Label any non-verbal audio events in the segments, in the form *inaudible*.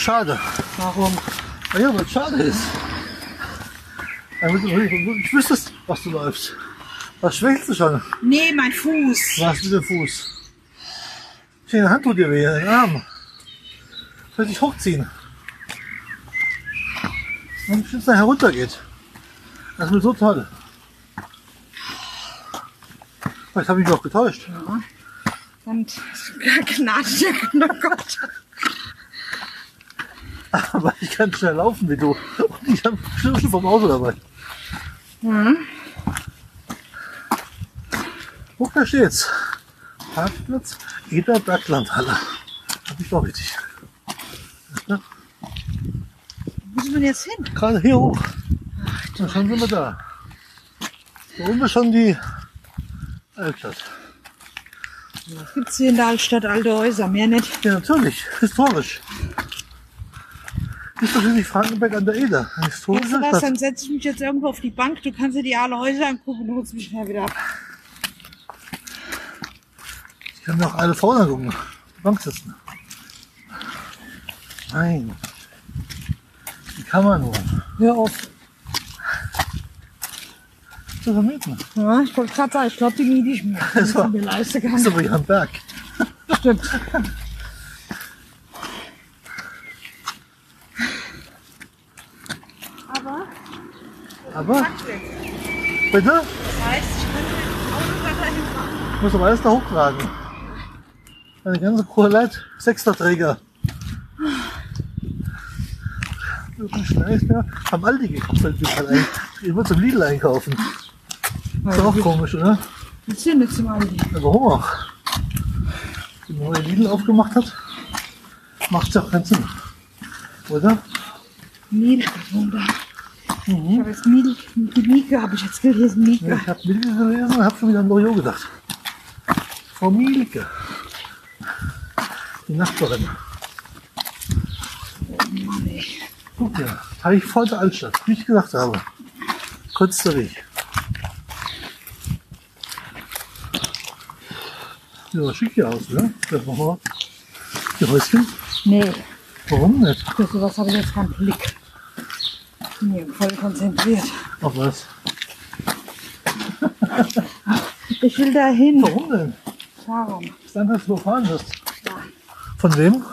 Schade. Warum? Ja, weil es schade ist. Du wirklich wüsstest, was du läufst. Was schwächst du schon? Nee, mein Fuß. Was mit dem Fuß? Deine Hand tut dir weh, dein Arm. Soll ich dich hochziehen? Und bis es nachher runtergeht. Das wird so toll. Vielleicht habe ich mich auch getäuscht. Und *laughs* gnade dir, oh Gott. *laughs* Aber ich kann schnell laufen wie du. Und ich habe Schlüssel vom Auto dabei. Mhm. Guck, da steht's. Parkplatz Eder Berglandhalle. Hab ich doch richtig. Ja, Wo sind wir jetzt hin? gerade hier hoch. Und schon sind wir da. Da oben ist schon die Altstadt. Was gibt's hier in der Altstadt? Alte Häuser, mehr nicht. Ja, natürlich. Historisch. Ist natürlich Frankenberg an der Eder. Weißt du was, dann setze ich mich jetzt irgendwo auf die Bank. Du kannst dir die alle Häuser angucken und holst mich schnell wieder ab. Ich kann mir auch alle vorne gucken. Die Bank sitzen. Nein. Wie kann man nur? Hör auf. Zu vermieten. Ja, ich wollte gerade sagen, ich glaube, die miete ich mir. Das Das war- mir leisten Das ist kann. aber hier am Berg. Stimmt. *laughs* Aber, bitte? das heißt, ich kann mit dem Auto da dahin fahren. Ich muss aber alles da hochtragen. Eine ganze Kuhleit, Sechsterträger. Scheiß mehr. Haben gekauft, fällt mir gerade ein. Immer zum Lidl einkaufen. Ist doch auch komisch, oder? Jetzt sind nicht zum Aldi. Ja, warum auch? Die neue Lidl aufgemacht hat, macht ja auch keinen Sinn. Oder? Milka, Wunder. Ich habe jetzt Mieke, habe ich jetzt gelesen, Ja, Mieke. ich habe und habe schon wieder an Loriot gedacht. Frau Mielke. Die Nachbarin. Guck dir, Teich vor der Altstadt, wie ich gesagt habe. Kurzer Weg. Ja, schick hier aus, ne? Das machen wir. Die Häuschen. Nee, Warum nicht? für sowas habe ich jetzt keinen Blick. Bin hier voll konzentriert. Auf was? Ich will da hin. Warum denn? Warum? Ist einfach, dass du fahren wirst. Von wem?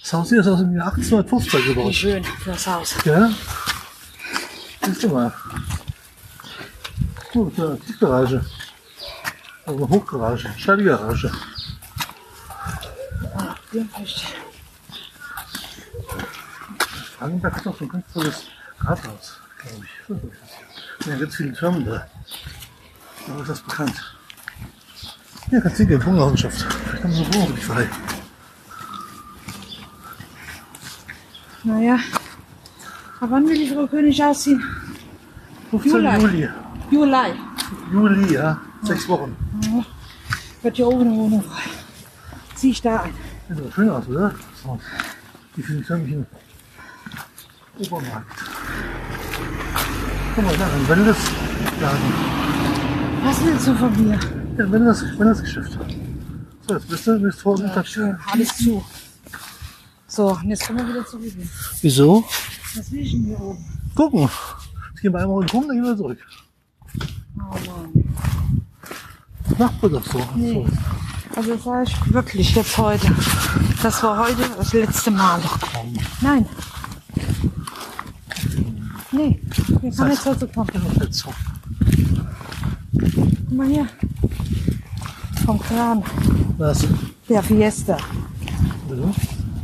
Das Haus hier ist aus dem Jahr 1850 Wie gebaut. schön für das Haus. Ja? Siehst du mal. Gut, ja, Tiefgarage. Eine Hochgarage, Schallgarage. Ah, ja, echt. Frankenberg hat doch so ein ganz tolles Rathaus, glaube ich. Ist das. Ja, ganz viele Türme da. Aber ist das bekannt? Ja, kannst du gehen, Hungerlandschaft. Vielleicht haben sie eine Wohnung dich frei. Naja. Aber wann will die Frau König ausziehen? 15. Juli. Juli. Juli. Juli, ja. Sechs Wochen. Wird hier oben eine Wohnung frei. Zieh ich da ein. Sieht aber schön aus, oder? So. Die im Obermarkt. Guck mal, da, ein Wellnessladen. Was willst du von mir? Ja, Wellness, Wellnessgeschäft. So, jetzt bist du, bist vor Ja, Tag. schön, alles zu. So, und jetzt können wir wieder zurück. Wieso? Was will ich denn hier oben? Gucken. Jetzt gehen wir einmal rum, dann gehen wir zurück. Oh Mann. Das man doch so. Nee. Also das sage ich wirklich jetzt heute. Das war heute das letzte Mal. Nein. Nee, wir kann jetzt heute kommen. Guck mal hier. Vom Kran. Was? Der Fiesta. Also,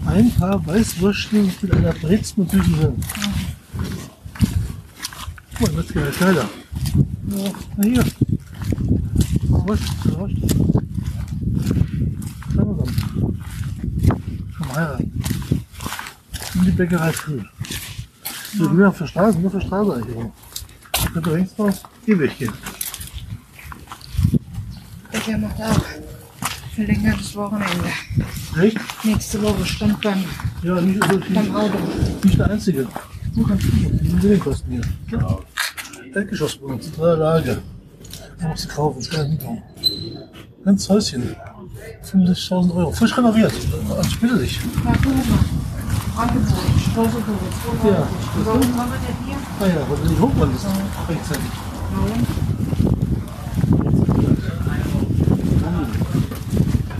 ein paar Weißwürstchen mit einer Brezel und süßen Hirn. Guck mal, das geht ja schneller. Ja. Na hier. Wir dann. Komm mal rein. In die Bäckerei früh. So, wir auf der Straße, nur auf der Straße eigentlich. rum. Könnt ihr rechts raus, hier Weg gehen. Der macht auch verlängertes Wochenende. Echt? Nächste Woche stand beim, Ja, nicht, also, beim nicht, Auto. nicht der einzige. Nur ganz gut. Die Millienkosten hier. Erdgeschosswohnung, zentrale Lage. Ich muss schnell mitkommen. Ganz Häuschen. 65.000 Euro. Frisch renoviert. Ich bitte dich. Ja, Ja. Hier? Ah weil du nicht hoch wolltest. Rechtzeitig.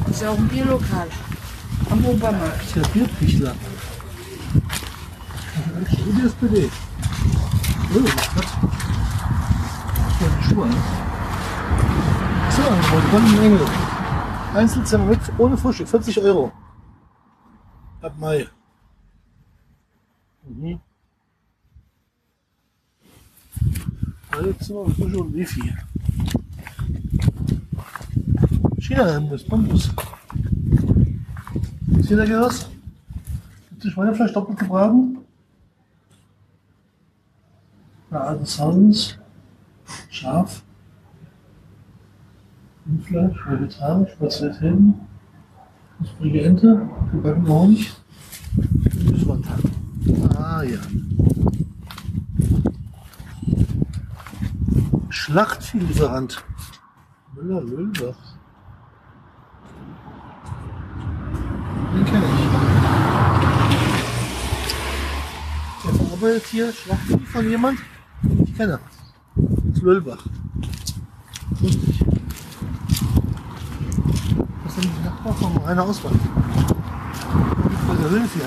Das ist ja auch ein Bierlokal. Am Obermarkt. ist ja Bierpichler. Wie die SPD. Oh, was? Ja, die Schuhe an. So, Angebot, Golden Engel. Einzelzimmer mit, ohne Frühstück, 40 Euro. Ab Mai. Mhm. Alle Zimmer mit Frühstück und Wifi. China-Imbiss, Bambus. Seht ihr was? Gibt es Schweinefleisch doppelt gebraten? Bei alten Sounds. Scharf. Rindfleisch, vegetarisch, Spezialitäten. Knusprige Ente, gebackener Honig. Gemüsewandtag. Ah ja. Schlachtvielieferant. Müller-Löhlbach. Den kenne ich. Der verarbeitet hier Schlachtvieh von jemand, den ich kenne. Aus Löhlbach. Das Nachbarn von Rainer Auswald. Bei der Höhlenvieh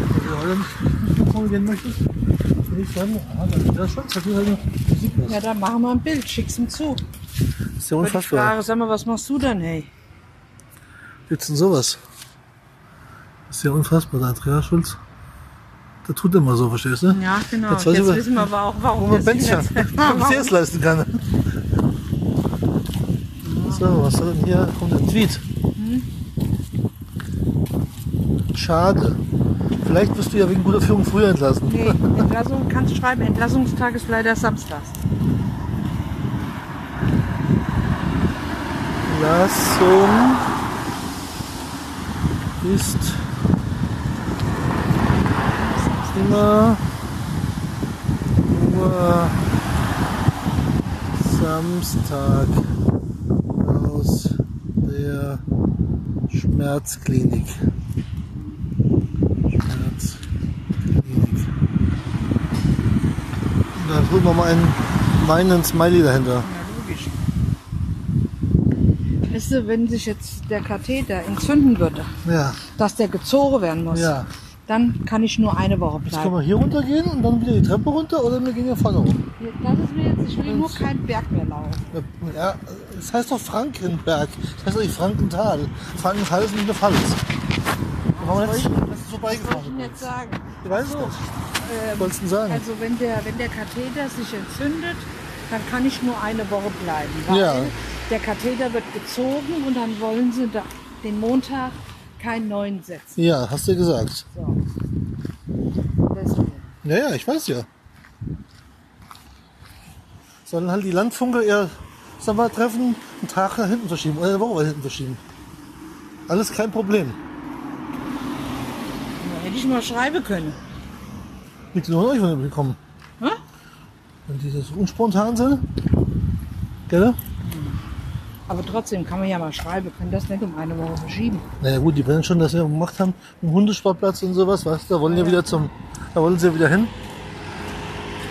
Wenn du heute nicht mitbekommen gehen möchtest, würde ich sagen, ah, der Schwanz hat hier halt Musik Ja, dann machen wir ein Bild. Schick's ihm zu. Das ist ja Aber ich unfassbar. frage, sag mal, was machst du denn, hey? Jetzt denn sowas? Das ist ja unfassbar, der Andreas Schulz. Der tut immer so, verstehst du? Ja, genau. Jetzt Jetzt, weiß ich, wissen wir aber auch, warum man. Warum sie es leisten kann. So, was soll denn hier? Kommt ein Tweet. Schade. Vielleicht wirst du ja wegen guter Führung früher entlassen. Nee, Entlassung kannst schreiben. Entlassungstag ist leider samstags. Entlassung ist immer nur Samstag der Schmerzklinik. Schmerzklinik. Und da drücken wir mal einen meinen Smiley dahinter. Ja, logisch. Weißt du, wenn sich jetzt der Katheter entzünden würde, Ja, dass der gezogen werden muss, ja. dann kann ich nur eine Woche Jetzt können bleiben. wir hier runter gehen und dann wieder die Treppe runter oder wir gehen hier vorne rum. Das ist mir jetzt, ich will nur keinen Berg mehr laufen. Ja, es heißt doch Frankenberg. Das heißt doch nicht Frankenthal. Frankenthal ist nicht eine Pfalz. Wir jetzt, das ist Was soll ich vorbeigefahren. Ihnen jetzt sagen? Ich weiß es nicht. Was du denn sagen? Also wenn der, wenn der Katheter sich entzündet, dann kann ich nur eine Woche bleiben. Weil Ja. der Katheter wird gezogen und dann wollen sie da, den Montag keinen neuen setzen. Ja, hast du gesagt. So. Deswegen. Ja, ja, ich weiß ja. Sollen halt die Landfunker ihr Sommertreffen einen Tag nach hinten verschieben oder eine Woche nach hinten verschieben. Alles kein Problem. Ja, hätte ich mal schreiben können. Liegt nur euch, ihr bekommen. Hä? Wenn die so unspontan sind. Gell? Aber trotzdem kann man ja mal schreiben, können das nicht um eine Woche verschieben. Naja gut, die werden schon das ja gemacht haben, einen Hundesportplatz und sowas, weißt du, da wollen ja wieder zum, da wollen sie ja wieder hin.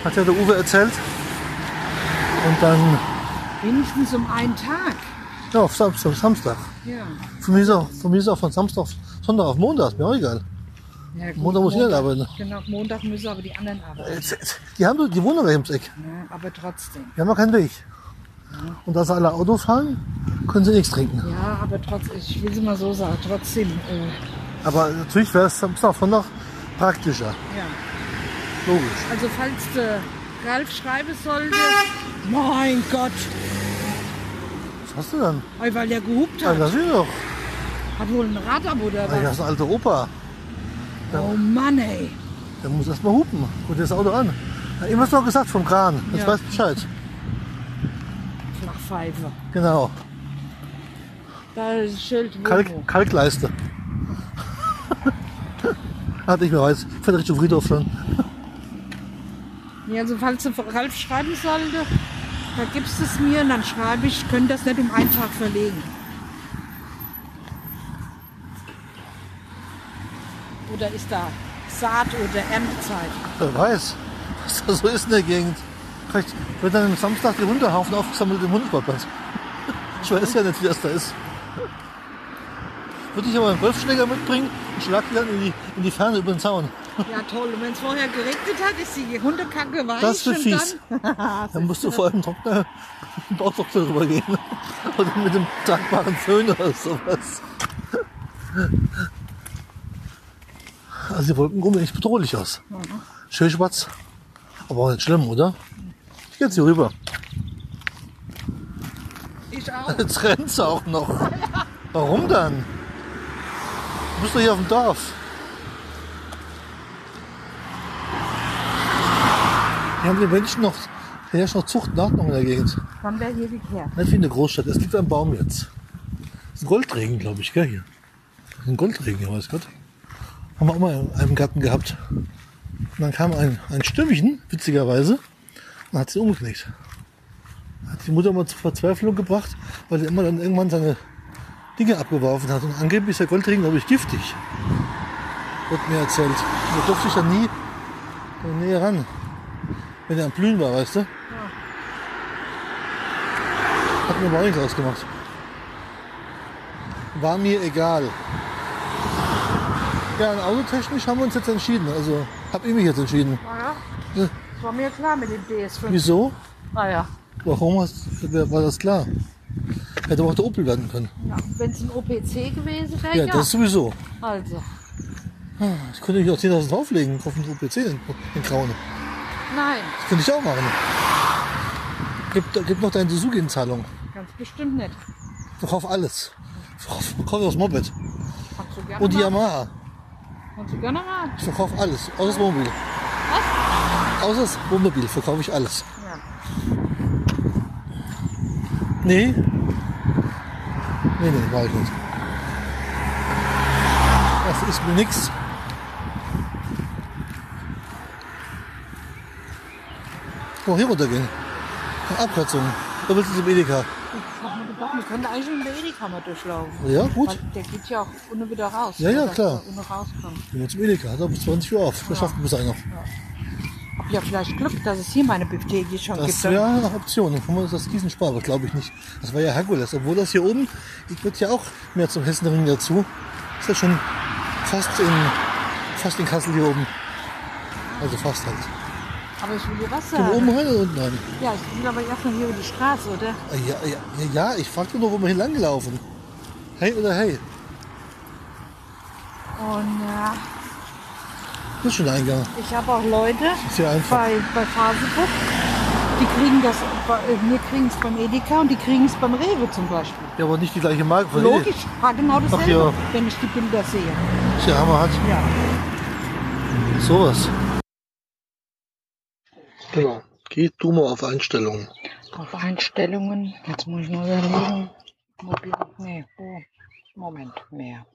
Hat ja der Uwe erzählt. Und dann, Wenigstens um einen Tag. ja, auf Samstag, Samstag. Ja. Von mir ist auch, von mir ist auch von Samstag Sonntag auf Montag, mir auch egal. ja gut, Montag muss jeder arbeiten. Genau, Montag müssen aber die anderen arbeiten. Jetzt- jetzt- Die haben, die wohnen aber ums Eck. Ja, aber trotzdem. Die haben ja keinen Weg. Und da sie alle Auto fahren, können sie nichts trinken. Ja, aber trotzdem, ich will es mal so sagen, trotzdem, äh, Aber natürlich wäre es Samstag Sonntag praktischer. ja. Logisch. Also falls der Ralf schreiben sollte, mein Gott, Was hast du dann? ey, weil der gehupt Ja, hat, das ist doch. hat wohl ein Radabo oder Ah, Ja, das was? ist ein alter Opa. Oh Mann, ey. Der muss erst mal hupen. Guck dir das Auto an. Hat immer noch gesagt vom Kran. Jetzt Ja. weißt du Bescheid. Flachpfeife. Genau. Da ist das Schild. Kalk, Kalkleiste. *laughs* Hatte ich mir weiß. Friedrich Friedhof schon. Ja, also falls Ralf schreiben sollte, da gibst es mir und dann schreibe ich, können das nicht um einen Tag verlegen. Oder ist da Saat- oder Erntezeit? Wer weiß, was da so ist in der Gegend. Vielleicht wird dann am Samstag die Hundehaufen aufgesammelt im Hundesportplatz. Ich weiß ja nicht, wie das da ist. Würde ich aber einen Golfschläger mitbringen und schlag die dann in die, in die Ferne über den Zaun. Ja, toll. Und wenn es vorher geregnet hat, ist die Hundekacke weich. Das und fies. *laughs* Dann, Dann musst du vor allem Trockner *laughs* Bauchtrockner drüber gehen. *laughs* Oder mit dem tragbaren Föhn oder sowas. Also die Wolken kommen nicht bedrohlich aus. Schön schwarz. Aber auch nicht schlimm, oder? Jetzt hier rüber. ich auch. Jetzt rennt sie auch noch. Warum dann? Du bist doch hier auf dem Dorf. Hier haben die Menschen noch, hier herrscht noch Zucht und Ordnung in der Gegend. Wann wäre hier gekehrt? Nicht wie in der Großstadt. Es liegt am Baum jetzt. Das ist ein Goldregen, glaube ich, gell, hier. Ein Goldregen, hier, weiß Gott. Haben wir auch mal in einem Garten gehabt. Und dann kam ein, ein Stürmchen, witzigerweise, und hat sie umgeknickt. Hat die Mutter mal zur Verzweiflung gebracht, weil er immer dann irgendwann seine Dinge abgeworfen hat. Und angeblich ist der Goldregen, glaube ich, giftig. Wird mir erzählt. Da durfte ich dann nie in der Nähe ran. Wenn er am Blühen war, weißt du? Hat mir aber auch nichts ausgemacht. War mir egal. Ja, und autotechnisch haben wir uns jetzt entschieden. Also habe ich mich jetzt entschieden. Ja, Ja. das war mir klar mit dem DS5. Wieso? Ah ja. Warum hast, war das klar? Hätte auch der Opel werden können. ja Wenn es ein OPC gewesen wäre, Ja, ja. das sowieso. Also, Ich könnte ich auch 10.000 drauflegen auf den OPC in, in Graune. Nein, Das könnte ich auch machen. Gib, gib noch deine Suzuki in Zahlung. ganz bestimmt nicht. Verkauf alles. Verkauf, das Moped. Und die. Yamaha. Kannst du gerne mal. Ich verkaufe alles. Außer das Wohnmobil. Was? Außer das Wohnmobil verkaufe ich alles. Ja. Nee. Nee, nee, mach ich nicht. Das ist mir nix. Oh, hier runtergehen. Abkürzung. Da willst du zum Edeka. Ich hab mir gedacht, wir können eigentlich in der Edeka mal durchlaufen. Ja, gut. Weil der geht ja auch unten wieder raus. Ja, ja, klar. wir unten rauskommen. Gehen wir zum Edeka. Er bis 20 Uhr auf. Das schafft bis einer. Hab ja vielleicht Glück, dass es hier meine Bibliothek schon Das gibt. wäre eine Option. Dann kann man das Gießen sparen, aber glaube ich nicht. Das war ja Herkules. Obwohl das hier oben, ich würde ja auch mehr zum Hessenring dazu. Ist ja schon fast in, fast in Kassel hier oben. Also fast halt. Aber ich will dir was sagen. oben rein oder unten rein? Ja, ich will aber erstmal hier über die Straße, oder? Ja, ja, ja, ja ich fragte nur, wo wir hier lang gelaufen. Hey oder hey? Und ja, Das ist schon der Eingang. ich habe auch Leute bei, bei Fasebuch, die kriegen das, bei, äh, wir kriegen es beim Edeka und die kriegen es beim Rewe zum Beispiel. Ja, aber nicht die gleiche Marke von Logisch, ja, genau dasselbe, ja. wenn ich die Bilder sehe. Ist ja Hammer hat. Ja. Sowas. Genau. Geh du mal auf Einstellungen. Auf Einstellungen, jetzt muss ich mal überlegen. Mobil, nee, oh, Moment, mehr.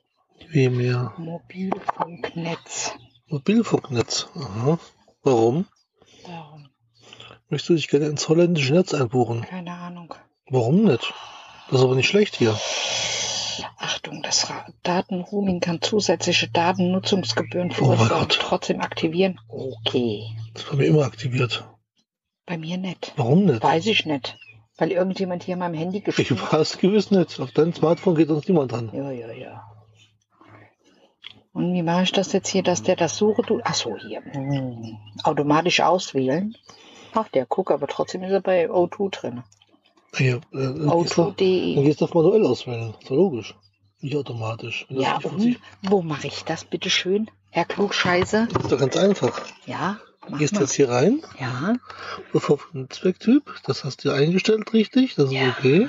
Wie mehr? Mobilfunknetz. Mobilfunknetz. Aha. Warum? Darum, Möchtest du dich gerne ins holländische Netz einbuchen? keine Ahnung. Warum nicht? Das ist aber nicht schlecht hier. Achtung, das Datenroaming kann zusätzliche Datennutzungsgebühren Oh verursachen. Gott. Trotzdem aktivieren? Okay. Das ist bei mir immer aktiviert. Bei mir nicht. Warum nicht? Weiß ich nicht. Weil irgendjemand hier meinem Handy Ich gespielt hat. weiß gewiss nicht. Auf dein Smartphone geht uns niemand dran. Ja, ja, ja. Und wie mache ich das jetzt hier, dass der das suche? Du, ach so, hier. Hm. Automatisch auswählen. Ach, der guckt, aber trotzdem ist er bei O2 drin. Ja, äh, dann gehst du- dann O2.de. gehst du auf manuell auswählen. Ist doch logisch. Nicht automatisch. Ja, und wo mache ich das, bitteschön? Herr Klugscheiße? Das ist doch ganz einfach. Ja, mach Gehst mal. jetzt hier rein, Ja, auf Netzwerktyp, das hast du eingestellt richtig, das ist ja. okay.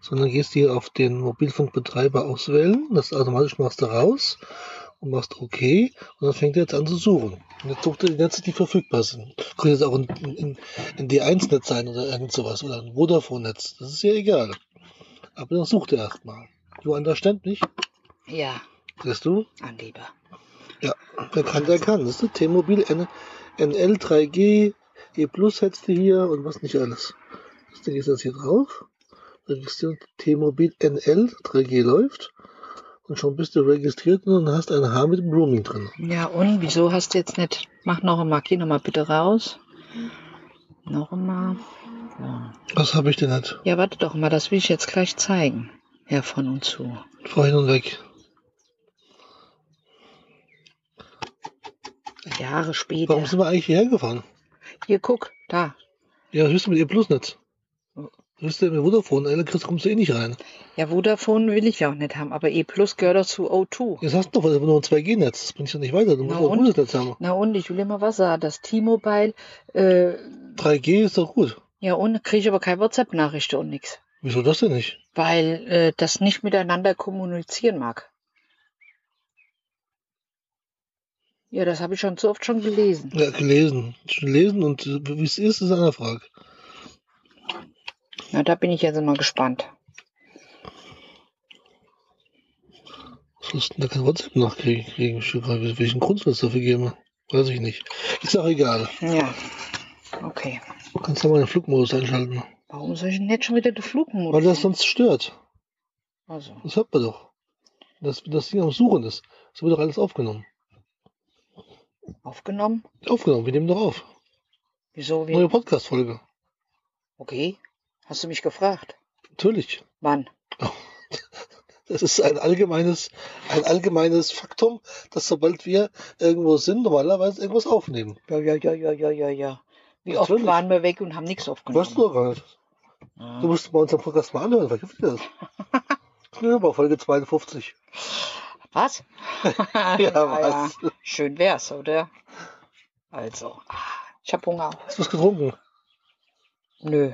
Sondern gehst hier auf den Mobilfunkbetreiber auswählen, das automatisch machst du raus und machst OK und dann fängt er jetzt an zu suchen. Und jetzt sucht er die Netze, die verfügbar sind. Könnte jetzt auch ein, ein, ein D1-Netz sein oder irgend sowas oder ein Vodafone-Netz, das ist ja egal. Aber dann sucht er erstmal. Woanders ständig, Ja, siehst du? Angeber. Ja, wer kann, der kann. Das ist T-Mobil N- NL3G E Plus hättest du hier und was nicht alles. Das Ding ist jetzt hier drauf. Registrierung T-Mobil NL 3G läuft. Und schon bist du registriert und hast ein Haar mit dem Roaming drin. Ja, und wieso hast du jetzt nicht. Mach noch einmal, geh noch mal bitte raus. Noch einmal. Ja. Was habe ich denn nicht? ja, warte doch mal, das will ich jetzt gleich zeigen. Herr von und zu. Vorhin und weg. Jahre später. Warum sind wir eigentlich hierher gefahren? Hier, guck, da. Ja, hörst du mit E Plus nicht. Hörst du mit Vodafone, Ella Chris, kommst du eh nicht rein. Ja, Vodafone will ich ja auch nicht haben, aber E Plus gehört doch zu O2. Jetzt hast du doch nur ein 2G-Netz. Das bringt doch nicht weiter. Du musst auch ein gutes Netz haben. Na und, ich will immer was sagen. Das T-Mobile, äh, 3G ist doch gut. ja und, kriege ich aber keine WhatsApp-Nachrichten und nix. Wieso das denn nicht? Weil äh, das nicht miteinander kommunizieren mag. Ja, das habe ich schon so oft schon gelesen. Ja, gelesen. Schon gelesen und äh, wie es ist, ist eine Frage. Na, da bin ich jetzt mal gespannt. Was du denn da kein WhatsApp nachkriegen? kriegen? Ich frage, welchen Grund es dafür geben? Weiß ich nicht. Ist auch egal. Ja. Okay. Du kannst da mal den Flugmodus einschalten. Warum soll ich denn jetzt schon wieder den Flugmodus? Weil das sonst stört. Also. Das hört man doch. Dass das Ding am Suchen ist. Das wird doch alles aufgenommen. Aufgenommen? Aufgenommen, wir nehmen doch auf. Wieso? Wie? Neue Podcast-Folge. Okay. Hast du mich gefragt? Natürlich. Wann? *laughs* Das ist ein allgemeines, ein allgemeines Faktum, dass sobald wir irgendwo sind, normalerweise irgendwas aufnehmen. Ja, ja, ja, ja, ja, ja, ja. Wie oft Natürlich. waren wir weg und haben nichts aufgenommen? Weißt du doch gar nicht. Ja. Du musst mal unseren Podcast mal anhören, vergift dir das. *laughs* *laughs* Ja, mal Folge 52. Was? Ja, was? Schön wär's, oder? Also, ah, ich hab Hunger. Hast du was getrunken? Nö.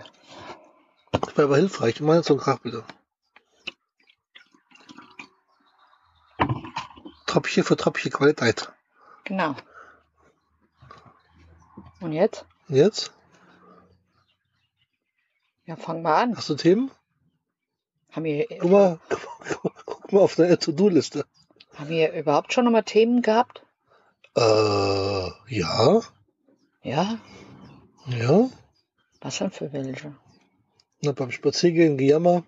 Das wäre aber hilfreich. Mal so ein Krach bitte. Tröpfchen für Tröpfchen Qualität. Genau. Und jetzt? Und jetzt? Ja, fang mal an. Hast du Themen? Haben wir, Guck mal, guck *laughs* mal, guck mal auf deine To-Do-Liste. haben wir überhaupt schon nochmal Themen gehabt? Äh, ja, Ja? ja. Was denn für welche? Na, beim Spaziergehen Gejammer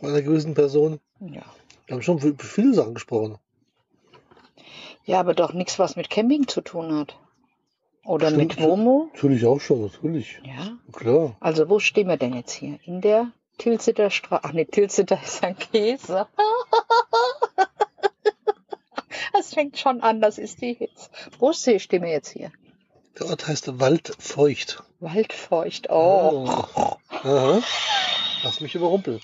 von einer gewissen Person. Ja. Wir haben schon viele Sachen gesprochen. Ja, aber doch nichts, was mit Camping zu tun hat. Oder Stimmt. mit Womo? Natürlich auch schon, natürlich. Ja. Klar. Also, wo stehen wir denn jetzt hier? In der Tilsiter Straße. Ach nee, Tilsiter ist ein Käse. Das fängt schon an, das ist die Hitze. Wo stehen wir jetzt hier? Der Ort heißt Waldfeucht. Waldfeucht. Oh. Aha. Lass mich überrumpeln.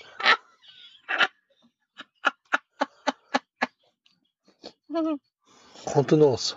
Contenance.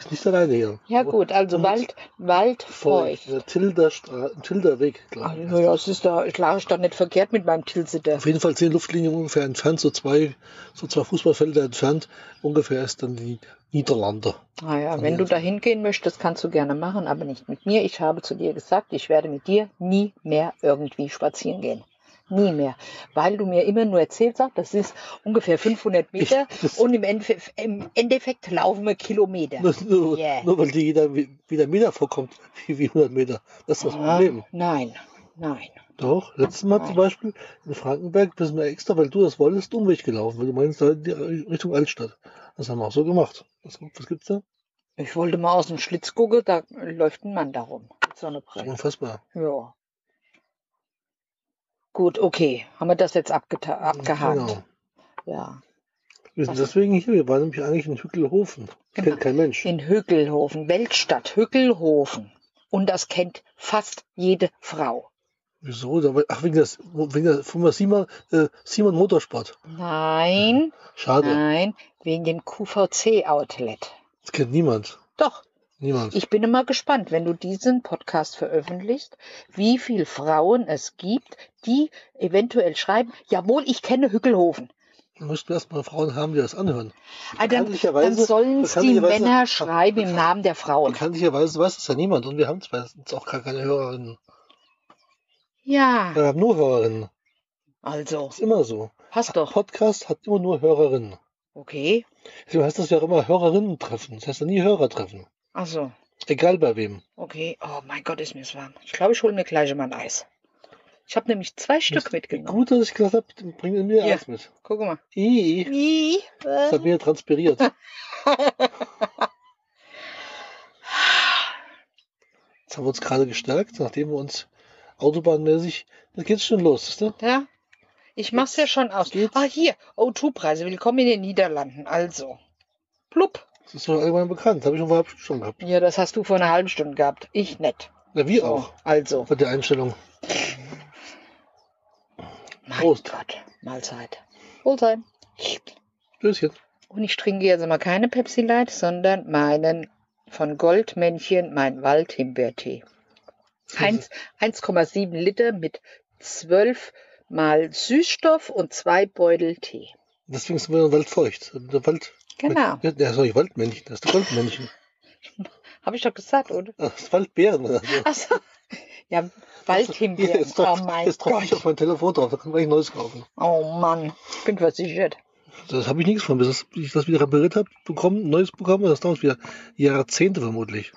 Ist nicht alleine hier. Ja gut, also Wald, Waldfeucht. Der Tilder, Stra Tilder Weg, Ach, glaube ich. ja, es ist da, ich lag doch nicht verkehrt mit meinem Tilsiter. Auf jeden Fall zehn Luftlinien ungefähr entfernt, so zwei, so zwei Fußballfelder entfernt. Ungefähr ist dann die Niederlande. Naja, Ah wenn du da hingehen möchtest, kannst du gerne machen, aber nicht mit mir. Ich habe zu dir gesagt, ich werde mit dir nie mehr irgendwie spazieren gehen. Nie mehr. Weil du mir immer nur erzählt hast, das ist ungefähr 500 Meter *laughs* und im Endeffekt, im Endeffekt laufen wir Kilometer. Nur, Yeah. nur weil die jeder wieder Meter vorkommt, *laughs* wie, wie 100 Meter. Das ist das Ah, Problem. Nein, nein. Doch, letztes Mal zum Beispiel in Frankenberg bist du extra, weil du das wolltest, Umweg gelaufen, weil du meinst, die Richtung Altstadt. Das haben wir auch so gemacht. Was, was gibt's da? Ich wollte mal aus dem Schlitz gucken, da läuft ein Mann da rum. Mit so einer Das ist Brille. unfassbar. Ja. Gut, okay. Haben wir das jetzt abgeta- abgehakt? Genau. Ja. Wir sind Was? deswegen hier. Wir waren nämlich eigentlich in Hückelhofen. Das Genau. kennt kein Mensch. In Hückelhofen, Weltstadt Hückelhofen. Und das kennt fast jede Frau. Wieso? Ach, wegen der, wegen der Firma Simon, äh, Simon Motorsport. Nein, Schade. nein, wegen dem QVC-Outlet. Das kennt niemand. Doch, Niemand. ich bin immer gespannt, wenn du diesen Podcast veröffentlichst, wie viele Frauen es gibt, die eventuell schreiben, jawohl, ich kenne Hückelhofen. Müssten wir erstmal Frauen haben, die das anhören. Ah, dann, dann sollen es die Männer schreiben im Namen der Frauen. Bekanntlicherweise weiß es ja niemand. Und wir haben zweitens auch gar keine Hörerinnen. Ja, Wir haben nur Hörerinnen. also, Ist immer so. passt doch. Podcast hat immer nur Hörerinnen. Okay, Deswegen heißt das ja auch immer Hörerinnen treffen. Das heißt ja nie Hörer treffen. Also, Egal bei wem. okay. Oh mein Gott, ist mir so warm. Ich glaube, ich hole mir gleich mal ein Eis. Ich habe nämlich zwei Stück mitgenommen. Gut, dass ich gesagt habe, bring mir Ja. Eis mit. Guck mal. I, Ih, das hat mir transpiriert. *laughs* Jetzt haben wir uns gerade gestärkt, nachdem wir uns autobahnmäßig, da geht's schon los, ist ne? Ja, ich mach's ja schon aus. Geht's? Ah, hier, O2-Preise. Willkommen in den Niederlanden. Also, plupp. Das ist doch allgemein bekannt, habe ich schon vorher schon gehabt. Ja, das hast du vor einer halben Stunde gehabt. Ich nicht. Ja, wir auch, Also, bei der Einstellung. mein Prost. Gott, Mahlzeit. Wohlsein. Stößchen. Und ich trinke jetzt mal keine Pepsi Light, sondern meinen von Goldmännchen, mein Waldhimbeertee. Eins- 1,7 Liter mit 12 mal Süßstoff und zwei Beutel Tee. Deswegen sind wir in der Wald feucht. Der Wald, Genau. Ja, ja, sorry, Waldmännchen, das ist der Goldmännchen. *laughs* Habe ich doch gesagt, oder? Ah, Das ist Waldbären. oder so. Achso. Ja, Waldhimbeeren. Jetzt Oh mein jetzt drauf ich Gott. auf mein Telefon drauf, da kann man eigentlich Neues kaufen. Oh Mann. Ich bin versichert. Das habe ich nichts von, bis das- ich das wieder repariert habe, bekommen, neues bekommen, das dauert wieder Jahrzehnte vermutlich.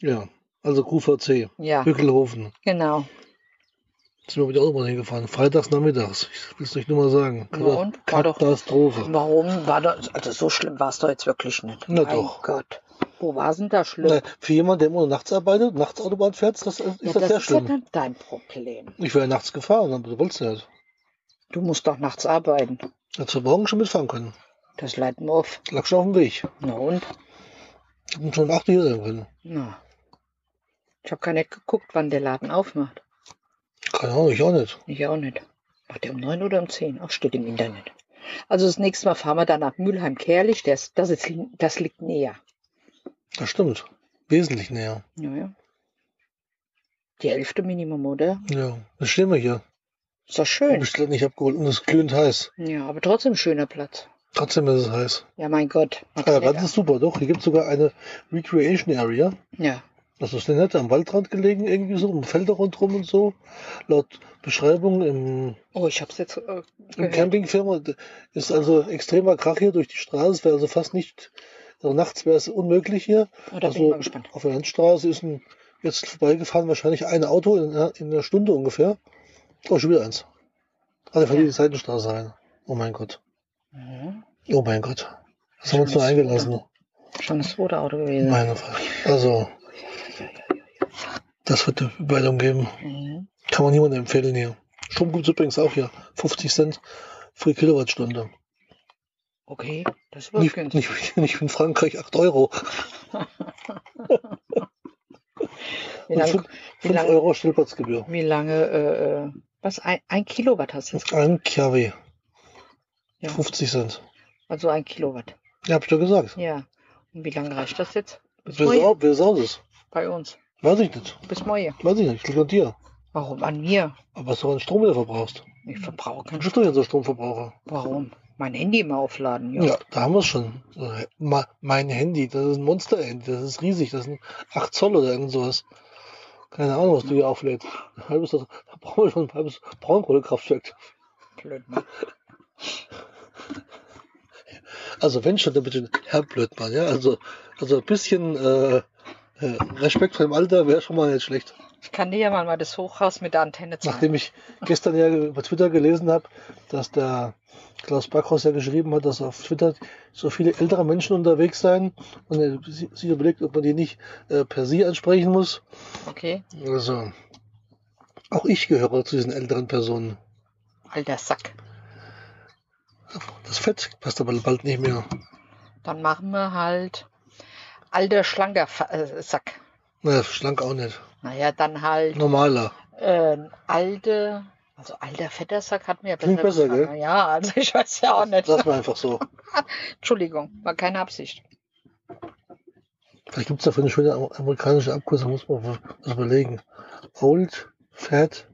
Ja, also QVC, Ja, Bückelhofen. genau. Sind wir wieder auch mal hingefahren. Freitags nachmittags. Ich will es euch nur mal sagen. Na und? War doch- Katastrophe. Warum war das? Also so schlimm war es doch jetzt wirklich nicht. Na mein doch. Gott. Wo war es denn da schlimm? Na, für jemanden, der immer nachts arbeitet, nachts Autobahn fährt, das ist ja, das, das sehr ist schlimm. ja dann dein Problem. Ich wäre nachts gefahren, aber du wolltest nicht. Du musst doch nachts arbeiten. Hättest du morgen schon mitfahren können. Das leitet mir auf. Lag schon auf dem Weg. Na und? Hätten schon um 8 Uhr sein können. Na. Ich habe gar nicht geguckt, wann der Laden aufmacht. Keine Ahnung, ich auch nicht. Ich auch nicht. Macht der um neun oder um zehn? Ach, steht im Internet. Also das nächste Mal fahren wir dann nach Mülheim-Kerlich. Das, das, ist, das liegt näher. Das stimmt. Wesentlich näher. Ja, ja. Die Hälfte Minimum, oder? Ja, dann stehen wir hier. Ist doch schön. Bestellt nicht abgeholt und es ist glühend heiß. Ja, aber trotzdem schöner Platz. Trotzdem ist es heiß. Ja, mein Gott. Ah, ja, das ist super, doch. Hier gibt es sogar eine Recreation Area. ja. Das ist nett, am Waldrand gelegen, irgendwie so, um Felder rundherum und so. Laut Beschreibung im, Oh, ich hab's jetzt äh, im. Campingfirma ist also extremer Krach hier durch die Straße. Es wäre also fast nicht, also nachts wäre es unmöglich hier. Oh, also auf der Landstraße ist ein, jetzt vorbeigefahren wahrscheinlich ein Auto in, einer- in einer Stunde ungefähr. Oh, schon wieder eins. Also von Ja. die Seitenstraße rein. Oh mein Gott. Mhm. Oh mein Gott. Was haben wir uns nur eingelassen? Schon das rote Auto gewesen. Meine Frage. Also, das wird eine Überleitung geben. Mhm. Kann man niemandem empfehlen hier. Strom gibt es übrigens auch hier. 50 Cent für Kilowattstunde. Okay, das war Nicht, nicht, *laughs* nicht in Frankreich 8 Euro. *laughs* *laughs* Wie lange, 5, wie lange, Euro Stellplatzgebühr. wie lange äh, was, ein, ein Kilowatt hast du jetzt? Ein KW. Ja. 50 Cent. Also ein Kilowatt. Ja, hab ich doch gesagt. Ja. Und wie lange reicht das jetzt? Bis wer saus ist? bei uns. Weiß ich nicht. Bis morgen. Weiß ich nicht. Liegt an dir. Warum an mir? Aber was du an Strom wieder verbrauchst. Ich verbrauche keinen bist Strom. du ja so Stromverbraucher. Warum? Mein Handy mal aufladen. Ja, Ja. da haben wir es schon. Ma- Mein Handy, das ist ein Monster-Handy. Das ist riesig. Das sind 8 Zoll oder irgend sowas. Keine Ahnung, was du hier auflädst. Ein halbes, da brauchen wir schon ein halbes Braunkohlekraftwerk. Blöd, Mann. Also wenn schon, dann bitte Herr Blödmann, ja. Also, also ein bisschen äh, äh, Respekt vor dem Alter wäre schon mal nicht schlecht. Ich kann dir ja mal, mal das Hochhaus mit der Antenne zeigen. Nachdem ich gestern ja über Twitter gelesen habe, dass der Klaus Backhaus ja geschrieben hat, dass auf Twitter so viele ältere Menschen unterwegs seien und er si- sich überlegt, ob man die nicht äh, per Sie ansprechen muss. Okay. Also auch ich gehöre zu diesen älteren Personen. Alter Sack. Das Fett passt aber bald nicht mehr. Dann machen wir halt alter schlanker äh, Sack. Naja, schlank auch nicht. Naja, dann halt Normaler. äh, alte, also alter fetter Sack hat mir ja Klingt besser, gefallen. gell? Ja, also ich weiß ja auch nicht. Lass mal einfach so. *laughs* Entschuldigung, war keine Absicht. Vielleicht gibt es dafür eine schöne am- amerikanische Abkürzung, muss man was überlegen. Old Fat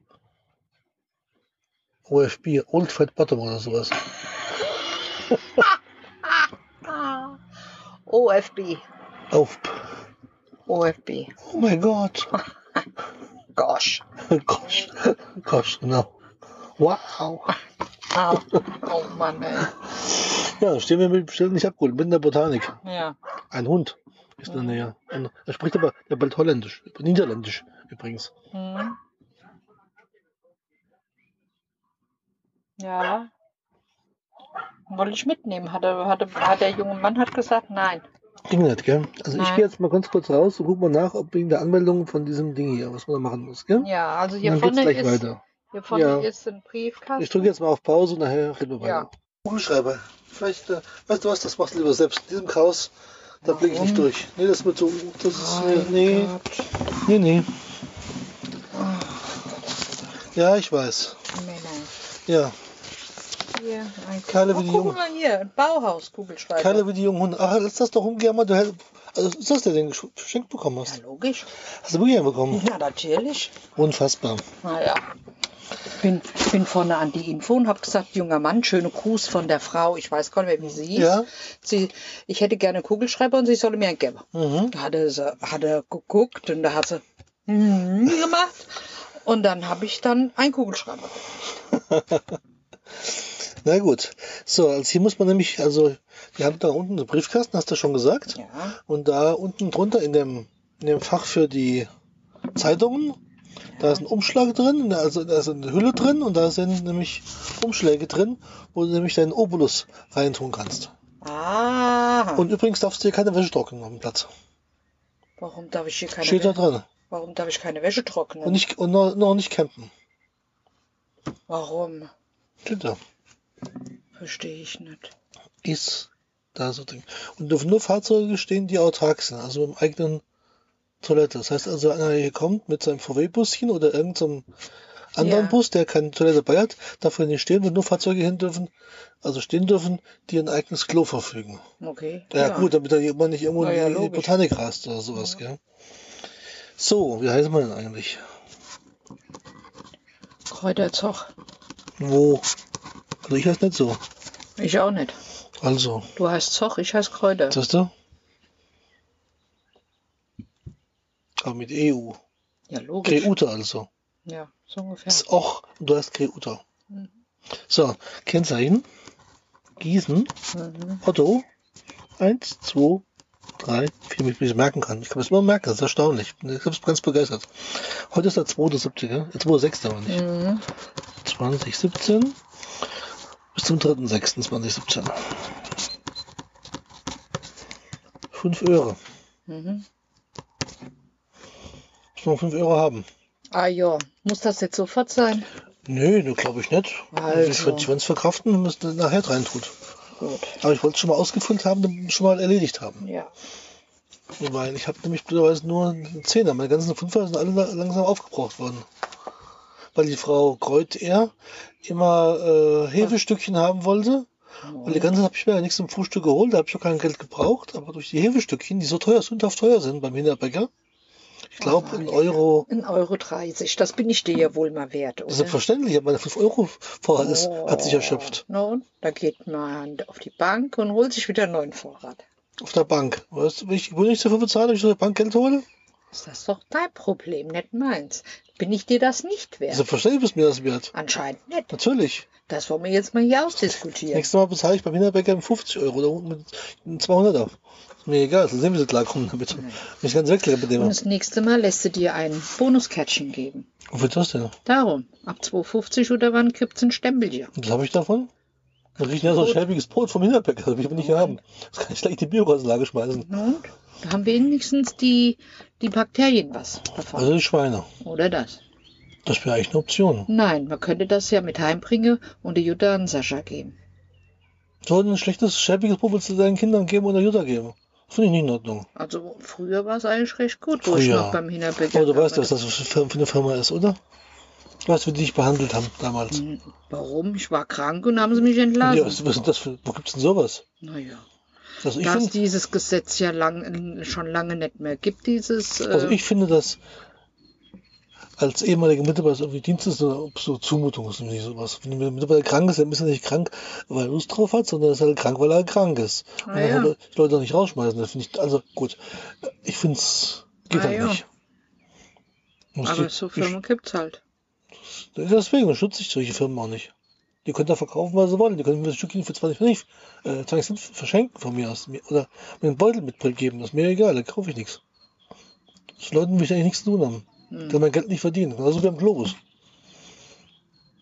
OFB, Old Fat Bottom oder sowas. *laughs* OFB. Auf. OFB. Oh mein Gott. *laughs* Gosh. Gosh. Gosh, genau. Wow. Au. Oh Mann, ey. Ja, stehen wir mit bestimmt nicht abgeholt, in der Botanik. Ja. Ein Hund ist in der Nähe. Und er spricht aber, der bald Holländisch, Niederländisch übrigens. Mhm. Ja. Wollte ich mitnehmen. Hatte, hatte, hat der junge Mann hat gesagt, nein. Ging nicht, gell? Also ich Nein. gehe jetzt mal ganz kurz raus und guck mal nach, ob wegen der Anmeldung von diesem Ding hier, was man da machen muss, gell? Ja, also hier vorne, gleich ist, weiter. hier vorne Ja. ist ein Briefkasten. Ich drücke jetzt mal auf Pause und nachher reden wir Ja. weiter. Kugelschreiber. Vielleicht, äh, weißt du was, das machst du lieber selbst. In diesem Chaos, da blicke ich nicht durch. Nee, das wird so, das ist, Mein nee, Gott. nee, nee. Ja, ich weiß. Männer. Ja, Hier, ein Keile oh, wie die guck Jungen. mal hier, ein Bauhaus-Kugelschreiber. Keile wie die jungen Hunde. Ach, lass das doch umgehen, mal. Du, hätt- also, ist das der, den du geschenkt bekommen Ja, hast? logisch. Hast du einen bekommen? Ja, natürlich. Unfassbar. Naja. Bin, bin vorne an die Info und habe gesagt, junger Mann, schöne Gruß von der Frau. Ich weiß gar nicht mehr, wie sie hieß. Ja. Sie, ich hätte gerne einen Kugelschreiber und sie solle mir einen geben. Mhm. Da hat er, hat er geguckt und da hat sie mhm gemacht. Und dann habe ich dann einen Kugelschreiber. *laughs* Na gut. So, also hier muss man nämlich, also, wir haben da unten einen Briefkasten, hast du schon gesagt. Ja. Und da unten drunter in dem, in dem Fach für die Zeitungen, da ist ein Umschlag drin, also da ist eine Hülle drin und da sind nämlich Umschläge drin, wo du nämlich deinen Obolus reintun kannst. Ah. Und übrigens darfst du hier keine Wäsche trocknen auf dem Platz. warum darf ich hier keine Steht da dran. Warum darf ich keine Wäsche trocknen? Und, nicht, und noch, noch nicht campen. warum? Steht da. Verstehe ich nicht. Ist da so drin. Und dürfen nur Fahrzeuge stehen, die autark sind, also im eigenen Toilette. Das heißt also, einer hier kommt mit seinem VW-Buschen oder irgendeinem anderen Ja. Bus, der keine Toilette dabei hat, darf er nicht stehen, wenn nur Fahrzeuge hin dürfen, also stehen dürfen, die ein eigenes Klo verfügen. Okay. Ja, gut, damit da jemand nicht irgendwo Na ja, in die logisch. Botanik rast oder sowas, gell? So, wie heißt man denn eigentlich? Kräuterzoch. Wo? Also ich heiße nicht so. Ich auch nicht. Also, Du heißt Zoch, ich heiße Kräuter. siehst du? Aber mit EU. Ja, logisch. Kreuter also. Ja, so ungefähr. Und du hast Kreuter. Mhm. So, Kennzeichen. Gießen. Mhm. Otto. Eins, zwei, drei, vier, wie ich es merken kann. Ich kann es immer merken, das ist erstaunlich. Ich bin selbst ganz begeistert. Heute ist der 2.7., gell? Der 2.6. aber nicht. Mhm. 2017 bis zum 3.6.2017. 5 Euro. Mhm. Muss man 5 Euro haben. Ah ja, muss das jetzt sofort sein? Nö, nur glaube ich nicht. Also. Ich würde es verkraften, man es nachher rein tut. Gut. Aber ich wollte es schon mal ausgefüllt haben, schon mal erledigt haben. Ja. Weil ich habe nämlich blöderweise nur einen Zehner. Meine ganzen Fünfer sind alle la- langsam aufgebraucht worden. Weil die Frau Kreut eher immer äh, Hefestückchen haben wollte. Und die ganze Zeit habe ich mir ja nichts zum Frühstück geholt, da habe ich auch kein Geld gebraucht. Aber durch die Hefestückchen, die so teuer, sündhaft teuer sind beim Hinterbäcker, ich glaube, Ah, ein. Euro, Ein Euro 30, das bin ich dir ja wohl mal wert, oder? selbstverständlich, aber meine 5 Euro Vorrat ist, hat sich erschöpft. Und? Da geht man auf die Bank und holt sich wieder einen neuen Vorrat. Auf der Bank. Weißt du, wenn ich ich dafür bezahle, wenn ich aus der Bank Geld hole? Ist das doch dein Problem, nicht meins. Bin ich dir das nicht wert? Selbstverständlich ist mir das wert. Anscheinend nicht. Natürlich. Das wollen wir jetzt mal hier ausdiskutieren. Nächstes Mal bezahle ich beim Hinterbäcker 50 Euro, da unten mit einem 200er. Ist mir egal, dann sehen wir, wie sie klarkommen damit. Wenn ich ganz wegklicke mit Und dem. das nächste Mal lässt du dir ein Bonuskärtchen geben. Wofür das denn? Darum, ab 2,50 oder wann gibt's ein Stempelchen? Was habe ich davon? Dann kriege ich ja so ein schäbiges Brot vom Hinterbäcker, das will ich aber nicht haben. Das kann ich gleich in die Biogasanlage schmeißen. Und? Da haben wenigstens die, die Bakterien was davon. Also die Schweine. Oder das? Das wäre eigentlich eine Option. Nein, man könnte das ja mit heimbringen und die Jutta an Sascha geben. Soll ein schlechtes, schäbiges willst du deinen Kindern geben oder Jutta geben? Finde ich nicht in Ordnung. Also früher war es eigentlich recht gut, wo ich Früher. noch beim Hinterbäcker Aber du weißt, was das für eine Firma ist, oder? Du weißt, wie die dich behandelt haben damals. habe. Warum? Ich war krank und haben sie mich Ja, entlassen. was, was ist das für, wo gibt's denn sowas? Naja. Also ich, Dass find, dieses Gesetz ja lang, schon lange nicht mehr gibt, dieses. Äh, also ich finde das als ehemaliger Mitarbeiter irgendwie Dienst ist so, so Zumutung ist nicht sowas. Wenn der Mitarbeiter krank ist, dann ist er nicht krank, weil er Lust drauf hat, sondern er ist halt krank, weil er krank ist. Und Ah, dann ja. halt die Leute auch nicht rausschmeißen. Das finde ich, also gut. Ich finde es geht Ah, halt ja. nicht. Muss aber die- so Firmen gibt's halt. ich, deswegen schütze ich solche Firmen auch nicht. Die könnt ihr verkaufen, was sie wollen. Die können mir das Stückchen für 20 Pfennig, äh, 20 Cent verschenken von mir aus. Oder mir einen Beutel mitgeben. Das ist mir egal, da kaufe ich nichts. Das Leuten will ich eigentlich nichts zu tun haben. Hm. Die mein Geld nicht verdienen. Genauso wie am Globus.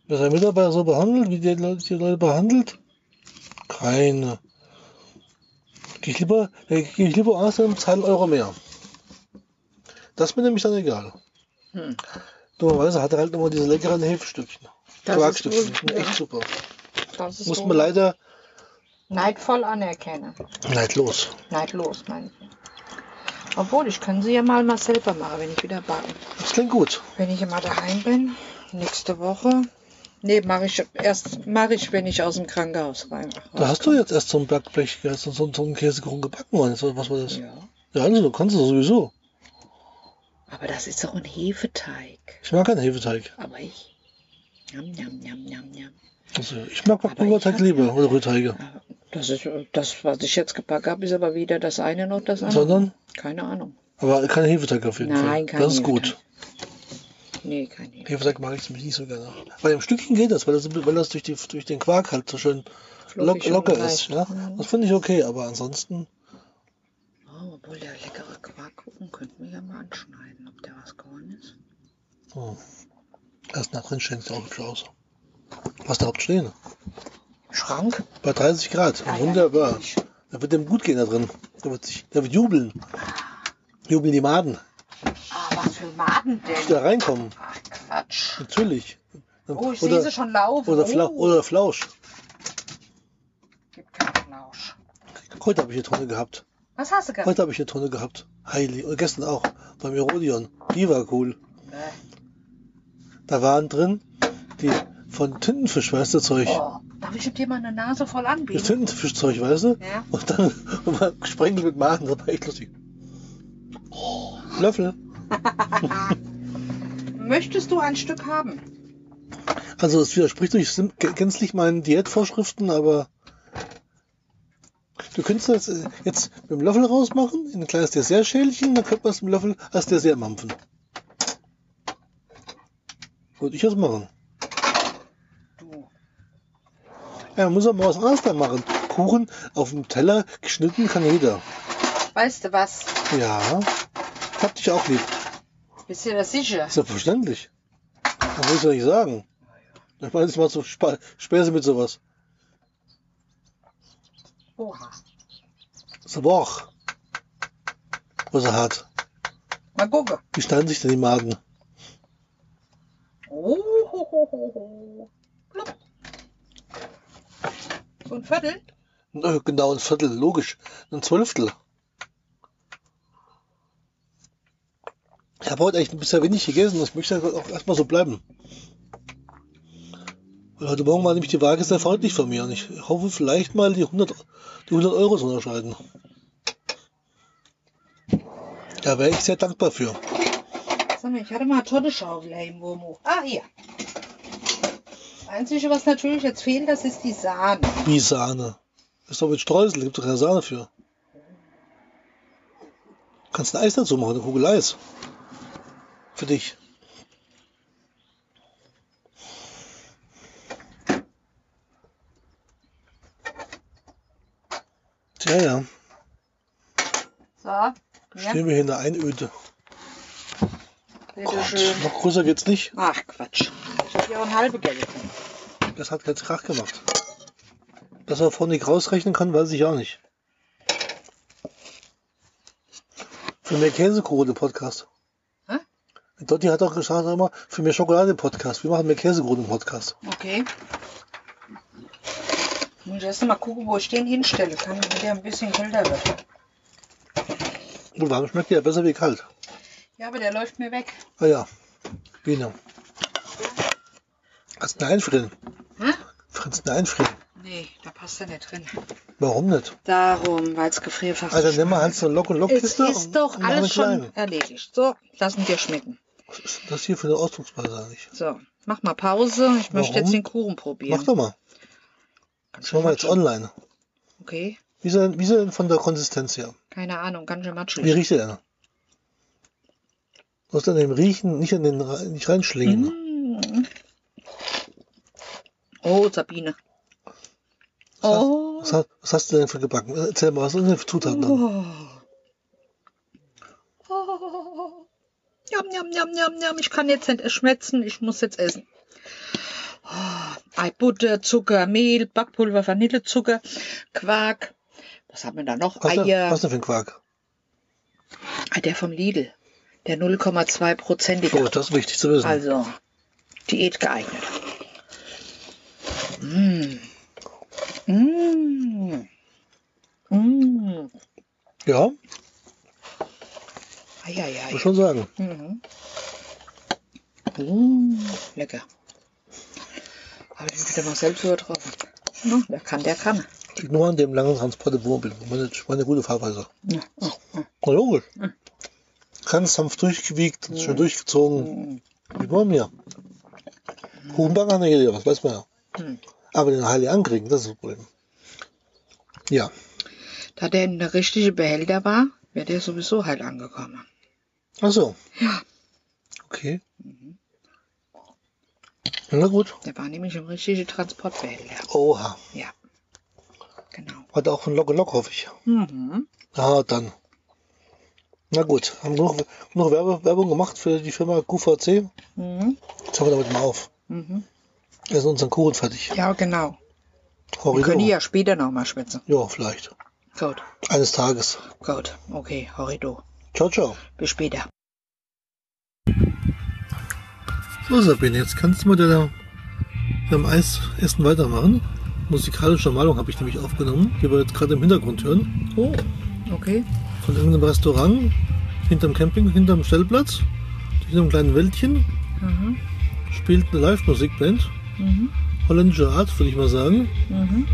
Wer seine Mitarbeiter so behandelt, wie die Leute, die Leute behandelt, keine. Gehe ich lieber, äh, gehe ich lieber aus und zahle Euro mehr. Das ist mir nämlich dann egal. Hm. Dummerweise hat er halt immer diese leckeren Hefestückchen. Das Quarkstückchen. ist Echt ja. super. Das ist Muss man leider neidvoll anerkennen. neidlos. Neidlos, meine ich. Obwohl, ich kann sie ja mal mal selber machen, wenn ich wieder backen. Das klingt gut. Wenn ich immer daheim bin, nächste Woche. Nee, mache ich erst mache ich, wenn ich aus dem Krankenhaus rein. Da hast du jetzt erst so ein Backblech, so, so, so einen Käsekuchen gebacken. So, Was war das? Ja. Ja, also du kannst es sowieso. Aber das ist doch ein Hefeteig. Ich mag keinen Hefeteig. Aber ich. Also, ich mag hab lieber oder Rührteige. Das ist das, was ich jetzt gepackt habe, ist aber weder das eine noch das andere. Sondern? Keine Ahnung. Aber kein Hefeteig auf jeden Fall. Nein, kein Das ist gut. Nee, kein Hefeteig. Hefeteig mag ich nämlich nicht so gerne. Bei dem Stückchen geht das, weil das, weil das durch, die, durch den Quark halt so schön lock, locker ist. Ja? Mhm. Das finde ich okay, aber ansonsten, Oh, obwohl der leckere Quarkkuchen könnten wir ja mal anschneiden, ob der was geworden ist. hm. Erst nach drin stehen sieht auch hübsch aus. Was da überhaupt stehen? Schrank? Bei 30 Grad. Ah, ja, Wunderbar. natürlich. Da wird dem gut gehen da drin. Da wird, sich, da wird jubeln. Jubeln die Maden, Ah, was für Maden die denn? da reinkommen. Ach, Quatsch. Natürlich. Oh, ich oder, sehe sie schon laufen. Oder, Fla oh, oder Flausch. Gibt keinen Flausch. Heute habe ich eine Tonne gehabt. Was hast du gehabt? Heute habe ich eine Tonne gehabt. Heilig. Und gestern auch. Beim Erodion. Die war cool. Nee. Da waren drin die von Tintenfisch, weißt du, Zeug. Oh, darf ich dir mal eine Nase voll Das anbieten? Tintenfischzeug, weißt du? Ja. Und dann *laughs* war gesprenkelt mit Maden. Das war echt lustig. Oh, Löffel. *laughs* Möchtest du ein Stück haben? Also es widerspricht durch gänzlich meinen Diätvorschriften, aber du könntest das äh, jetzt mit dem Löffel rausmachen, in ein kleines Dessertschälchen, dann könnte man es mit dem Löffel als Dessert mampfen. Würde ich das machen. Du. Ja, man muss aber was anderes da machen. Kuchen auf dem Teller geschnitten kann jeder. Weißt du was? Ja, ich hab dich auch lieb. Bist du da sicher? Selbstverständlich. Das muss ich nicht sagen. Ich meine, ich mal so Spa Späße mit sowas. Oha. So Woch. Was hart. Mal gucken. Wie schneiden sich denn die Maden? So ein Viertel? Genau ein Viertel, logisch. Ein Zwölftel. Ich habe heute echt bisher wenig gegessen. Das möchte auch erstmal so bleiben. Weil heute Morgen war nämlich die Waage sehr freundlich von mir. Und ich hoffe vielleicht mal die 100, die 100 Euro zu unterscheiden. Da wäre ich sehr dankbar für. Sag mal, ich hatte mal eine Tonnenschaufel irgendwo. Ah, hier. Das Einzige, was natürlich jetzt fehlt, das ist die Sahne. Wie Sahne. Ist doch mit Streusel, gibt doch keine Sahne für. Du kannst ein Eis dazu machen, eine Kugel Eis. Für dich. Tja, ja. So, ja, Stehen wir hier in der Einöde. bitteschön. Noch größer geht's nicht. Ach, Quatsch. Ich auch ein halbe Geld. Das hat jetzt Krach gemacht. Dass er vorne nicht rausrechnen kann, weiß ich auch nicht. Für mehr Käsekuchen Podcast. Hä? Dotti hat auch gesagt immer, für mehr Schokolade Podcast. Wir machen mehr Käsekuchen Podcast. Okay. Muss ich erst mal gucken, wo ich den hinstelle. Kann, wenn der ein bisschen kälter wird. Gut, warm schmeckt ja besser wie kalt. Ja, aber der läuft mir weg. Ah ja, Biene. Kannst du ihn einfrieren? Hä? Kannst du ihn einfrieren? Nee, da passt er nicht drin. Warum nicht? Darum, weil es gefrierfach Also ist. nimm mal halt so Lock- und Es Lockkiste ist doch alles schon erledigt. So, lassen dir schmecken. Was ist das hier für eine Ausdrucksweise eigentlich? So, mach mal Pause. Ich möchte Warum? jetzt den Kuchen probieren. Mach doch mal. Ganz machen wir jetzt online. Okay, Wie ist er denn, wie ist er denn von der Konsistenz her? keine Ahnung, ganz schön Wie matschig. riecht er denn? Du musst an dem Riechen nicht, an den, nicht reinschlingen. Mm. Oh, Sabine. Oh. Was, hast- was hast du denn für gebacken? Erzähl mal, was sind denn für Zutaten? Oh. Oh. Jam, jam, jam, jam, jam. Ich kann jetzt nicht schmetzen, ich muss jetzt essen. Oh. Ei, Butter, Zucker, Mehl, Backpulver, Vanillezucker, Quark. Was haben wir da noch? Was, Eier. was denn für ein Quark? Ah, der vom Lidl. Der 0,2-prozentige. Oh, das ist wichtig zu wissen. Also, Diät geeignet. Mm. Mm. Mm. ja, Eieiei. muss schon sagen. Mhm. Mm. Lecker. Habe ich mich wieder mal selbst übertroffen. No, wer kann, der kann. Liegt nur an dem langen Transport im Wohnmobil. Meine, meine gute Fahrweise. Ja. Oh, oh. Na logisch. Ganz sanft durchgewiegt und schön durchgezogen. Mm. Wie bei mir. Hurenbacken an der Idee, was weiß man ja. Aber den Heilig ankriegen, das ist das Problem. Ja, Da der in der richtige Behälter war, wäre der sowieso heil angekommen. ach so. Ja. Okay. Na gut. Der war nämlich im richtigen Transportbehälter. Oha. Ja. Genau. Hat auch von Lock Lock, hoffe ich. Mhm. Ah, dann. Na gut. Haben wir noch, noch Werbe, Werbung gemacht für die Firma QVC? Mhm. Jetzt hören wir damit mal auf. Mhm. Er ist unseren Kuchen fertig. Ja, genau. Wir Horrido. können ja später nochmal schwitzen. Ja, vielleicht. Gut, Eines Tages. gut. Okay, Horrido. Ciao, ciao. Bis später. So, Sabine, jetzt kannst du mit der, beim Eisessen weitermachen. Musikalische Malung habe ich nämlich aufgenommen, die wir jetzt gerade im Hintergrund hören. Oh, okay. Von irgendeinem Restaurant, hinterm Camping, hinterm Stellplatz, in einem kleinen Wäldchen, Mhm. spielt eine Live-Musikband. Holländische Art, würde ich mal sagen. Mhm.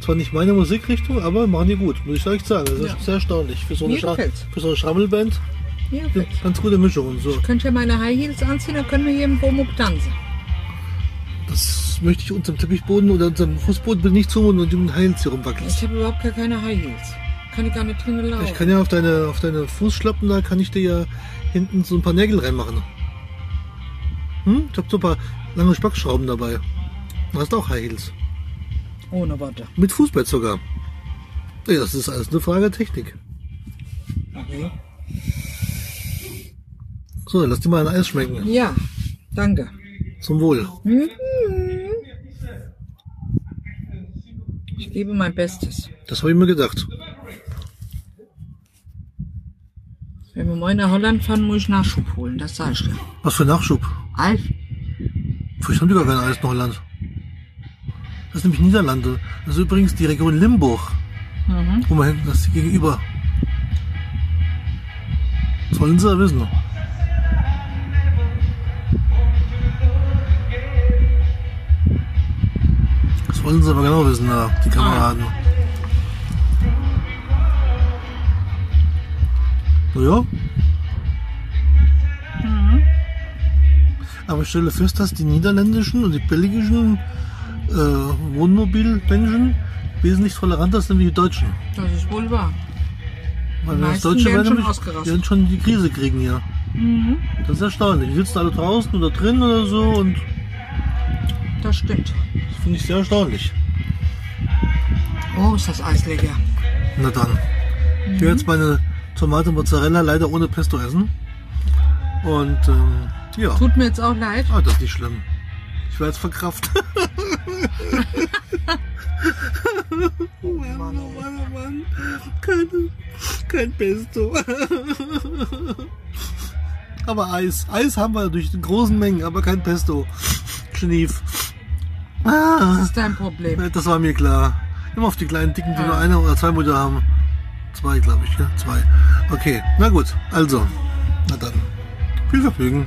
Zwar nicht meine Musikrichtung, aber machen die gut, muss ich echt sagen. Das ist Ja. sehr erstaunlich. Für so eine, Schra für so eine Schrammelband, Ja, ganz gute Mischung und so. Könnt ihr meine High Heels anziehen, dann können wir hier im Wohnmobil tanzen. Das möchte ich unserem Teppichboden oder unserem Fußboden nicht zumuten und mit Heils hier rumwackeln. Ich habe überhaupt gar keine High Heels. Kann ich gar nicht drinnen laufen. Ich kann ja auf deine, auf deine Fußschlappen, da kann ich dir ja hinten so ein paar Nägel reinmachen. Hm? Ich hab so ein paar lange Spackschrauben dabei. Du hast auch High Heels. Ohne Worte. Mit Fußbett sogar. Ja, das ist alles eine Frage der Technik. Okay. So, dann lass dir mal ein Eis schmecken. Ja, danke. Zum Wohl. Mhm. Ich gebe mein Bestes. Das habe ich mir gedacht. Wenn wir morgen nach Holland fahren, muss ich Nachschub holen. Das sag ich dir. Was für Nachschub? Alf? Haben die gar kein Eis in Holland. Das ist nämlich Niederlande. Das ist übrigens die Region Limburg. Mhm. Wo man hinten, das ist gegenüber. Das wollen sie ja wissen. Das wollen sie aber genau wissen, ja, die Kameraden. Ja. Aber ich stelle fest, dass die niederländischen und die belgischen äh, Wohnmobilmenschen wesentlich toleranter sind wie die Deutschen. Das ist wohl wahr. Weil als meisten Deutsche werden schon nämlich- werden schon die Krise kriegen hier. Mhm. Das ist erstaunlich. Die sitzen alle draußen oder drin oder so und Das stimmt. das finde ich sehr erstaunlich. Oh, ist das Eis lecker. Na dann. Ich werde jetzt meine Tomate Mozzarella leider ohne Pesto essen. Und ähm, ja, Tut mir jetzt auch leid. ah, das ist nicht schlimm. Ich werde es verkraften. Mann, *laughs* Mann, oh Mann, oh Mann. Kein, kein Pesto. aber Eis. Eis haben wir durch die großen Mengen, aber kein Pesto. Schnief. Ah. Das ist dein Problem. Das war mir klar. Immer auf die kleinen Dicken, die Ja. nur eine oder zwei Mutter haben. Zwei, glaube ich, ja? Zwei. Okay, na gut. Also, na dann. Viel Vergnügen.